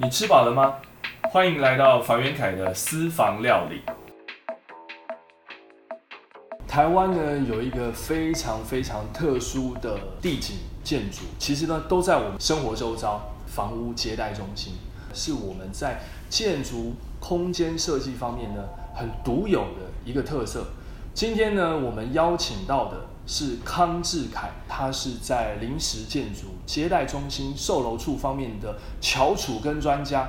你吃饱了吗？欢迎来到房元凯的私房料理。台湾呢有一个非常非常特殊的地景建筑，其实呢都在我们生活周遭，房屋接待中心是我们在建筑空间设计方面呢很独有的一个特色。今天呢我们邀请到的是康志凯，他是在临时建筑接待中心售楼处方面的翘楚跟专家。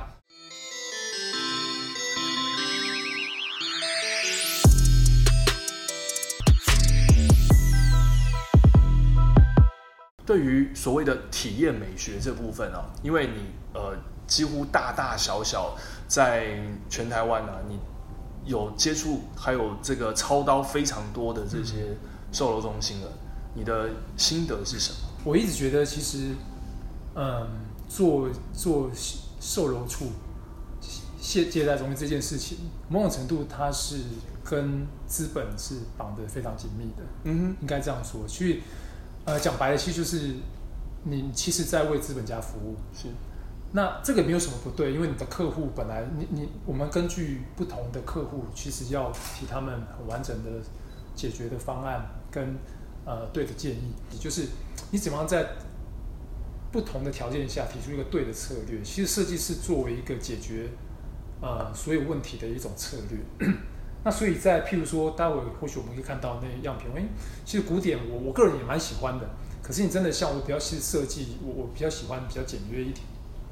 对于所谓的体验美学这部分啊，因为你呃几乎大大小小在全台湾啊，你有接触还有这个操刀非常多的这些售楼中心了，你的心得是什么？我一直觉得，其实，嗯，做做售楼处接接待中心这件事情，某种程度它是跟资本是绑得非常紧密的。嗯哼，应该这样说。去呃讲白了，其实就是你其实在为资本家服务。是。那这个没有什么不对，因为你的客户本来你你我们根据不同的客户，其实要提他们很完整的解决的方案跟呃对的建议，也就是你怎么样在不同的条件下提出一个对的策略。其实设计是作为一个解决呃所有问题的一种策略。那所以在譬如说，待会或许我们可以看到那样品，哎，其实古典我我个人也蛮喜欢的。可是你真的像我比较是设计，我我比较喜欢比较简约一点。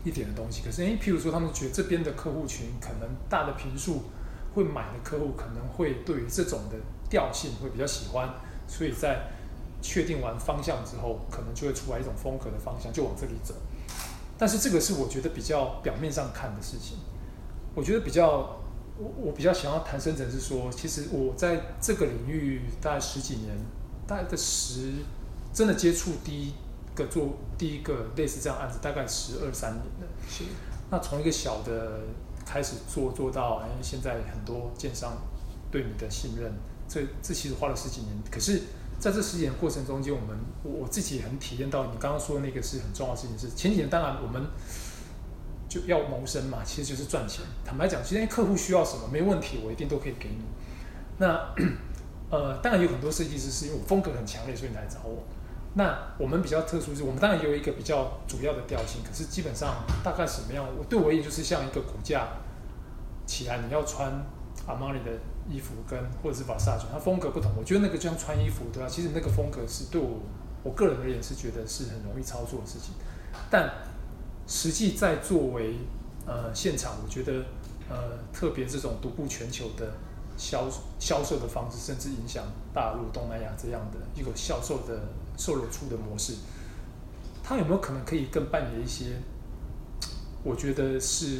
一点的东西，可是诶，譬如说，他们觉得这边的客户群可能大的平数会买的客户，可能会对于这种的调性会比较喜欢，所以在确定完方向之后，可能就会出来一种风格的方向，就往这里走。但是这个是我觉得比较表面上看的事情。我觉得比较我我比较想要谈深层是说，其实我在这个领域大概十几年，大概的十真的接触第一。个做第一个类似这样案子，大概十二三年了。是，那从一个小的开始做，做到哎，现在很多建商对你的信任，这这其实花了十几年。可是在这十几年过程中间，我们我自己很体验到，你刚刚说那个是很重要的事情。是前几年当然我们就要谋生嘛，其实就是赚钱。坦白讲，今天客户需要什么，没问题，我一定都可以给你。那呃，当然有很多设计师是因为我风格很强烈，所以来找我。那我们比较特殊是，我们当然有一个比较主要的调性，可是基本上大概什么样？我对我也就是像一个骨架起来，你要穿阿玛尼的衣服跟或者是把纱装它风格不同。我觉得那个就像穿衣服对吧？其实那个风格是对我我个人而言是觉得是很容易操作的事情，但实际在作为呃现场，我觉得呃特别这种独步全球的销销售的方式，甚至影响大陆、东南亚这样的一个销售的。售楼处的模式，它有没有可能可以更扮演一些？我觉得是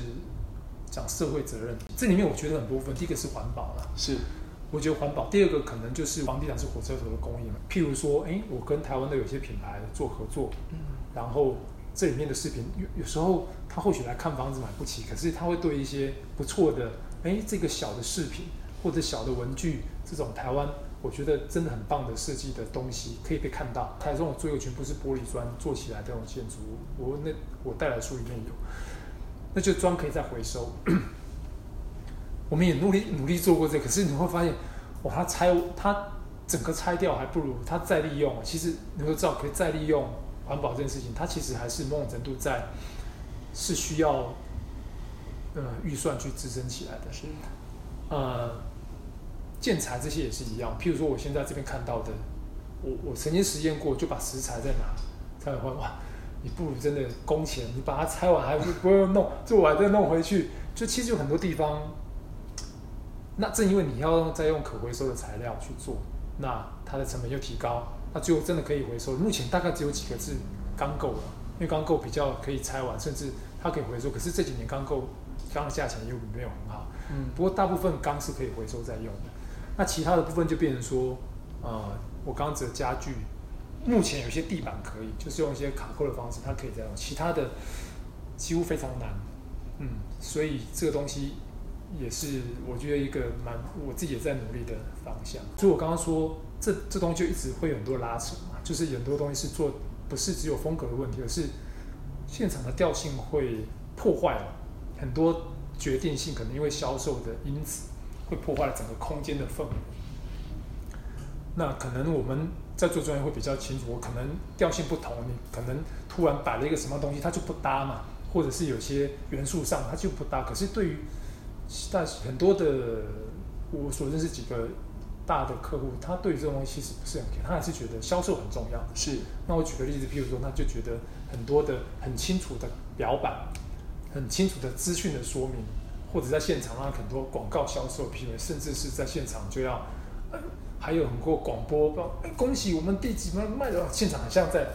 讲社会责任。这里面我觉得很多部分，第一个是环保啦，是我觉得环保。第二个可能就是房地产是火车头的供应嘛。譬如说，哎，我跟台湾的有些品牌做合作，嗯，然后这里面的视频有有时候他或许来看房子买不起，可是他会对一些不错的，哎，这个小的饰品或者小的文具，这种台湾。我觉得真的很棒的设计的东西可以被看到。台中的最后全部是玻璃砖做起来的这种建筑物，我那我带来书里面有，那就砖可以再回收。我们也努力努力做过这，可是你会发现，哇，它拆它整个拆掉还不如它再利用。其实你会知道，可以再利用环保这件事情，它其实还是某种程度在是需要呃预算去支撑起来的。是呃。建材这些也是一样，譬如说我现在这边看到的，我我曾经实验过，就把石材在哪拆完哇，你不如真的工钱，你把它拆完还不不用弄，做完再弄回去，就其实有很多地方，那正因为你要再用可回收的材料去做，那它的成本又提高，那最后真的可以回收。目前大概只有几个是钢构了，因为钢构比较可以拆完，甚至它可以回收。可是这几年钢构钢的价钱又没有很好，嗯，不过大部分钢是可以回收再用的。那其他的部分就变成说，呃，我刚刚指的家具，目前有些地板可以，就是用一些卡扣的方式，它可以这样。其他的几乎非常难，嗯，所以这个东西也是我觉得一个蛮我自己也在努力的方向。所以我刚刚说，这这东西就一直会有很多拉扯嘛，就是很多东西是做不是只有风格的问题，而是现场的调性会破坏了很多决定性可能因为销售的因此会破坏了整个空间的氛围。那可能我们在做专业会比较清楚，我可能调性不同，你可能突然摆了一个什么东西，它就不搭嘛，或者是有些元素上它就不搭。可是对于但很多的我所认识几个大的客户，他对于这种东西其实不是很 care，他还是觉得销售很重要。是，那我举个例子，譬如说，他就觉得很多的很清楚的表板，很清楚的资讯的说明，或者在现场让很多广告销售，譬如甚至是在现场就要，呃还有很多广播，哎，恭喜我们第几卖卖的，现场很像在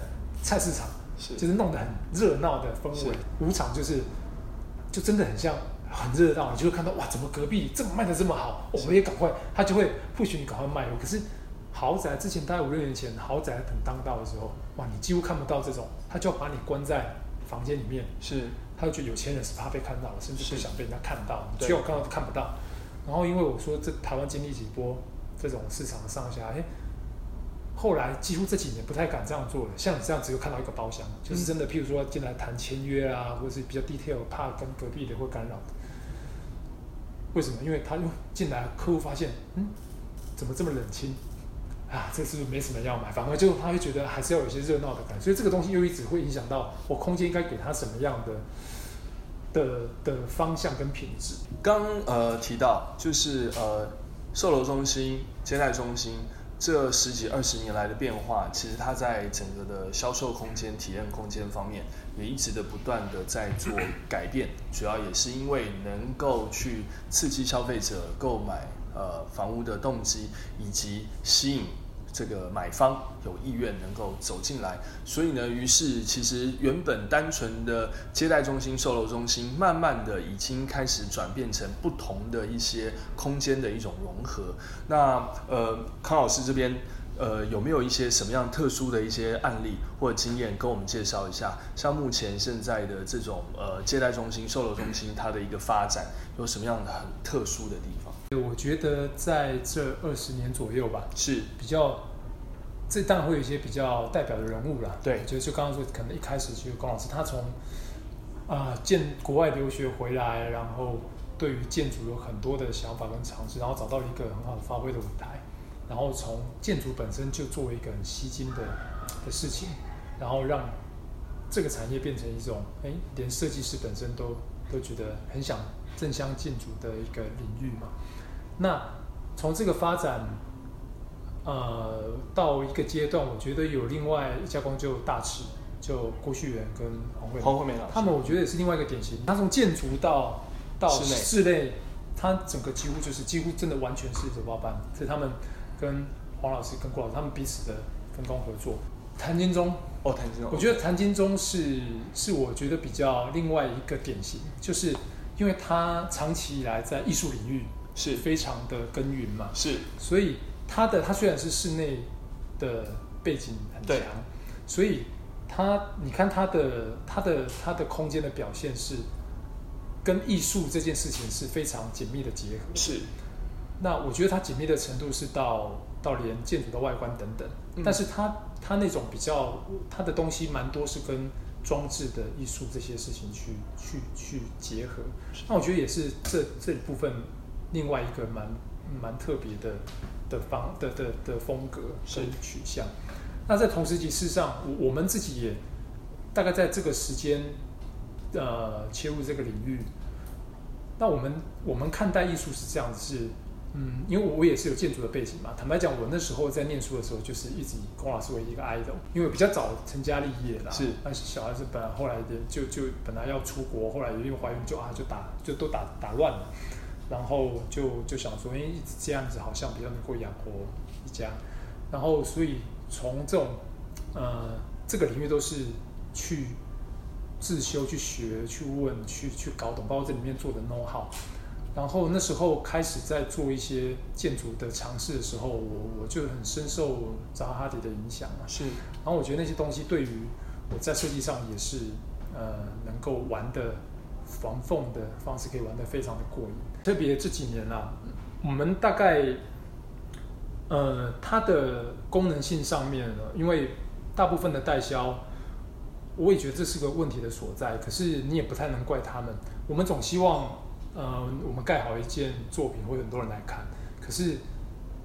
菜市场，是。就是弄得很热闹的氛围，舞场就是就真的很像很热闹，你就会看到哇，怎么隔壁这么卖的这么好，我们也赶快，他就会不许你赶快卖了。可是豪宅之前大概五六年前，豪宅很当道的时候，哇，你几乎看不到这种，他就要把你关在房间里面，是。他就觉得有钱人是怕被看到的，甚至不是。想被人家看到，对。只有看到都看不到。然后因为我说这台湾经历几波这种市场的上下，哎，后来几乎这几年不太敢这样做了。像你这样只有看到一个包厢，就是真的，譬如说进来谈签约啊，或者是比较 detail，怕跟隔壁的会干扰的。为什么？因为他又进来，客户发现，嗯，怎么这么冷清？啊，这是不是没什么要买？反而就他会觉得还是要有一些热闹的感觉，所以这个东西又一直会影响到我空间应该给他什么样的的的方向跟品质。刚呃提到，就是呃售楼中心、接待中心这十几二十年来的变化，其实它在整个的销售空间、体验空间方面，也一直的不断的在做改变。主要也是因为能够去刺激消费者购买呃房屋的动机，以及吸引这个买方有意愿能够走进来，所以呢，于是其实原本单纯的接待中心、售楼中心，慢慢的已经开始转变成不同的一些空间的一种融合。那呃，康老师这边呃有没有一些什么样特殊的一些案例或经验跟我们介绍一下？像目前现在的这种呃接待中心、售楼中心，它的一个发展有什么样的很特殊的地方？我觉得在这二十年左右吧，是比较，这当然会有一些比较代表的人物啦。对就就刚刚说，可能一开始其实龚老师他从啊、建国外留学回来，然后对于建筑有很多的想法跟尝试，然后找到了一个很好的发挥的舞台，然后从建筑本身就作为一个很吸睛的的事情，然后让这个产业变成一种，哎，连设计师本身都都觉得很想正相建筑的一个领域嘛。那从这个发展，呃，到一个阶段，我觉得有另外一家公司就大池，就郭旭元跟黄慧黄慧梅老师他们我觉得也是另外一个典型。他从建筑到到室内室内，他整个几乎就是几乎真的完全是手包办，所以他们跟黄老师跟郭老师他们彼此的分工合作。谭金忠，哦，谭金忠，我觉得谭金忠是是我觉得比较另外一个典型，就是因为他长期以来在艺术领域是。非常的耕耘嘛，是。所以它的它虽然是室内的背景很强，所以它你看它的它的它的空间的表现是跟艺术这件事情是非常紧密的结合。是。那我觉得它紧密的程度是到到连建筑的外观等等，嗯。但是它它那种比较它的东西蛮多是跟装置的艺术这些事情去去去结合。那我觉得也是这这一部分另外一个蛮蛮特别的的方的的的风格是跟取向。那在同时期，事实上我我们自己也大概在这个时间呃切入这个领域。那我们我们看待艺术是这样子，是嗯，因为我也是有建筑的背景嘛。坦白讲，我那时候在念书的时候，就是一直以龚老师为一个 idol，因为比较早成家立业啦。是但是小孩子本来后来的就就本来要出国，后来因为怀孕就啊就打就都打打乱了，然后就就想说，哎，一直这样子好像比较能够养活一家，然后所以从这种呃这个领域都是去自修、去学、去问、去去搞懂，包括这里面做的 know how。然后那时候开始在做一些建筑的尝试的时候，我我就很深受扎哈迪的影响嘛。是然后我觉得那些东西对于我在设计上也是呃能够玩的防缝的方式，可以玩得非常的过瘾。特别这几年啊，我们大概呃它的功能性上面呢，因为大部分的代销我也觉得这是个问题的所在。可是你也不太能怪他们。我们总希望，呃，我们盖好一件作品，会很多人来看。可是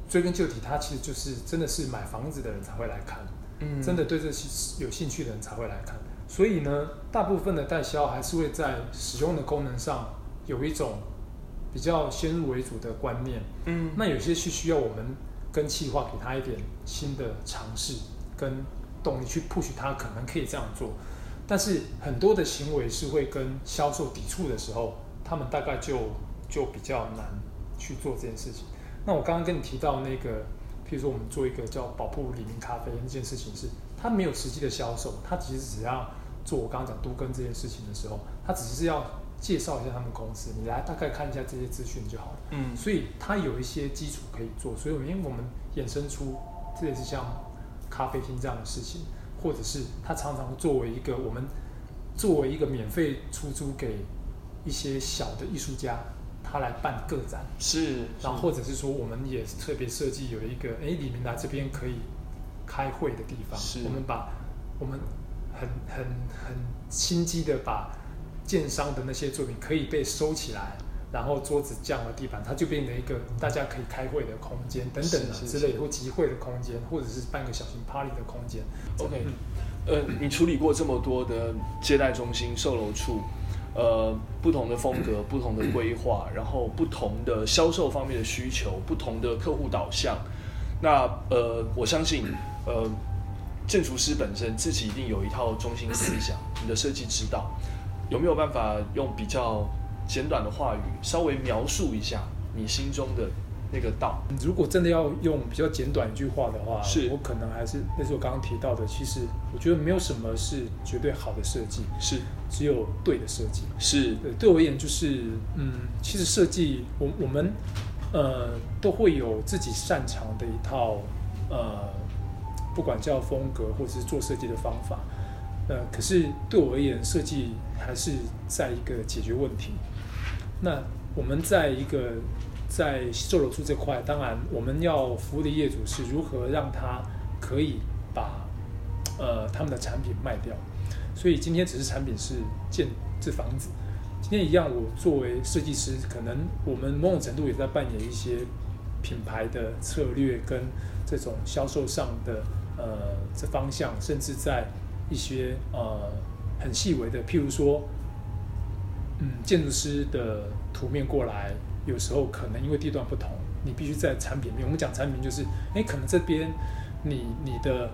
追根究底，它其实就是真的是买房子的人才会来看，嗯，真的对这些有兴趣的人才会来看。所以呢，大部分的代销还是会在使用的功能上有一种比较先入为主的观念。嗯，那有些是需要我们跟企划给他一点新的尝试跟动力去 push 他可能可以这样做。但是很多的行为是会跟销售抵触的时候，他们大概就就比较难去做这件事情。那我刚刚跟你提到那个，譬如说我们做一个叫宝铺李明咖啡那件事情，是它没有实际的销售，它其实只要。做我刚刚讲都跟这件事情的时候，他只是要介绍一下他们公司，你来大概看一下这些资讯就好了。嗯，所以他有一些基础可以做。所以因为我们衍生出这也是像咖啡厅这样的事情，或者是他常常作为一个我们作为一个免费出租给一些小的艺术家，他来办个展是，然后或者是说我们也特别设计有一个哎李明来这边可以开会的地方，是我们把我们。很很很心机的把建商的那些作品可以被收起来，然后桌子降了地板，它就变成一个大家可以开会的空间等等的之类，或集会的空间，或者是办个小型 party 的空间。OK，呃，你处理过这么多的接待中心、售楼处，呃，不同的风格、不同的规划，然后不同的销售方面的需求、不同的客户导向，那呃，我相信呃。建筑师本身自己一定有一套中心思想，你的设计指导有没有办法用比较简短的话语稍微描述一下你心中的那个道？如果真的要用比较简短一句话的话，是我可能还是那是我刚刚提到的。其实我觉得没有什么是绝对好的设计，是只有对的设计。是对对我而言，就是嗯，其实设计我我们呃都会有自己擅长的一套呃。不管叫风格或者是做设计的方法，呃，可是对我而言，设计还是在一个解决问题。那我们在一个在售楼处这块，当然我们要服务的业主是如何让他可以把呃他们的产品卖掉。所以今天只是产品是建这房子，今天一样，我作为设计师，可能我们某种程度也在扮演一些品牌的策略跟这种销售上的。呃，这方向甚至在一些呃很细微的，譬如说，嗯，建筑师的图面过来，有时候可能因为地段不同，你必须在产品面。我们讲产品就是，哎，可能这边你你的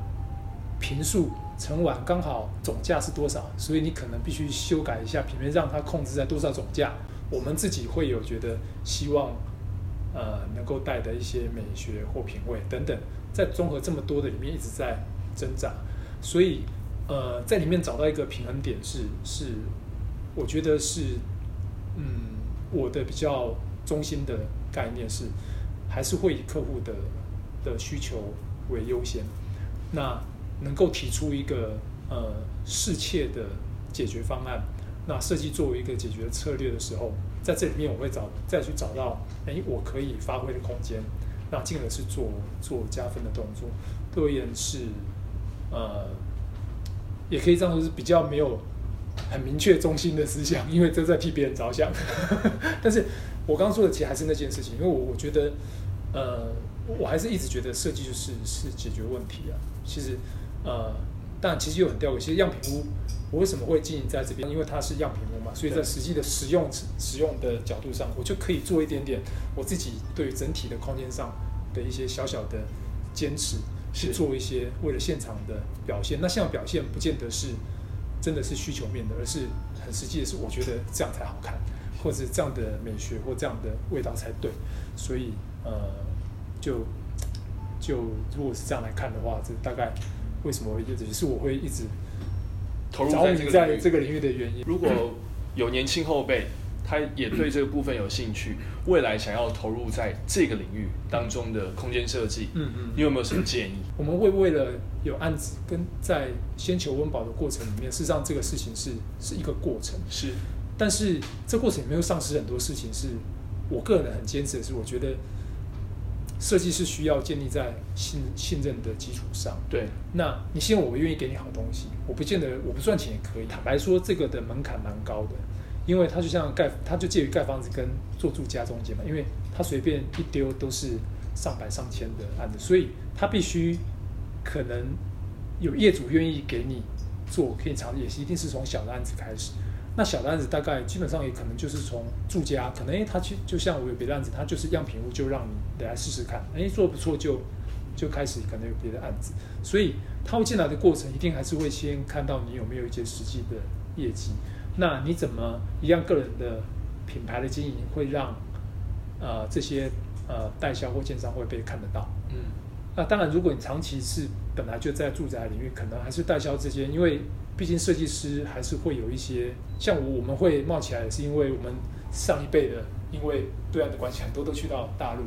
平数成晚刚好总价是多少，所以你可能必须修改一下平面，让它控制在多少总价。我们自己会有觉得希望，呃，能够带的一些美学或品味等等。在综合这么多的里面一直在挣扎，所以呃，在里面找到一个平衡点是是，我觉得是嗯，我的比较中心的概念是，还是会以客户的的需求为优先，那能够提出一个呃适切的解决方案，那设计作为一个解决策略的时候，在这里面我会找再去找到哎我可以发挥的空间。那进而是做做加分的动作，对我而言是，呃，也可以这样说，是比较没有很明确中心的思想，因为这在替别人着想。但是我刚刚说的其实还是那件事情，因为我我觉得，呃，我还是一直觉得设计就是是解决问题啊。其实，呃，但其实又很吊诡，其实样品屋。我为什么会经营在这边？因为它是样品屋嘛，所以在实际的使用使用的角度上，我就可以做一点点我自己对整体的空间上的一些小小的坚持，去做一些为了现场的表现。那现场表现不见得是真的是需求面的，而是很实际的是，我觉得这样才好看，或者这样的美学或这样的味道才对。所以呃，就就如果是这样来看的话，这大概为什么也是我会一直。投入在这个领域的原因。如果有年轻后辈，他也对这个部分有兴趣，未来想要投入在这个领域当中的空间设计，嗯嗯，你有没有什么建议？我们会为了有案子跟在先求温饱的过程里面，事实上这个事情是是一个过程，是。但是这过程里面又丧失很多事情，是我个人很坚持的是，我觉得设计是需要建立在信信任的基础上。对，那你信任我，我愿意给你好东西，我不见得我不赚钱也可以。坦白说，这个的门槛蛮高的，因为它就像盖，它就介于盖房子跟做住家中间嘛，因为它随便一丢都是上百上千的案子，所以它必须可能有业主愿意给你做，可以尝，也是一定是从小的案子开始。那小的案子大概基本上也可能就是从住家，可能诶，他去就像我有别的案子，他就是样品屋，就让你来试试看，诶，做不错就就开始可能有别的案子，所以他会进来的过程一定还是会先看到你有没有一些实际的业绩，那你怎么一样个人的品牌的经营会让呃这些呃代销或建商会被看得到？嗯，那当然如果你长期是本来就在住宅领域，可能还是代销之间，因为。毕竟设计师还是会有一些，像我我们会冒起来，是因为我们上一辈的，因为对岸的关系，很多都去到大陆。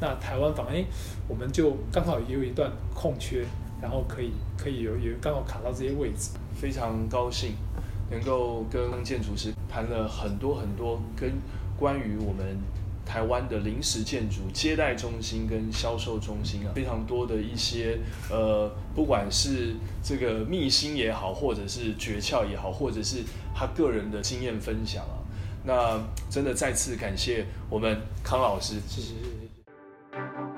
那台湾反而，我们就刚好也有一段空缺，然后可以可以有有刚好卡到这些位置。非常高兴能够跟建筑师谈了很多很多跟关于我们。台湾的临时建筑接待中心跟销售中心啊，非常多的一些呃，不管是这个秘辛也好，或者是诀窍也好，或者是他个人的经验分享啊，那真的再次感谢我们康老师，谢谢谢谢。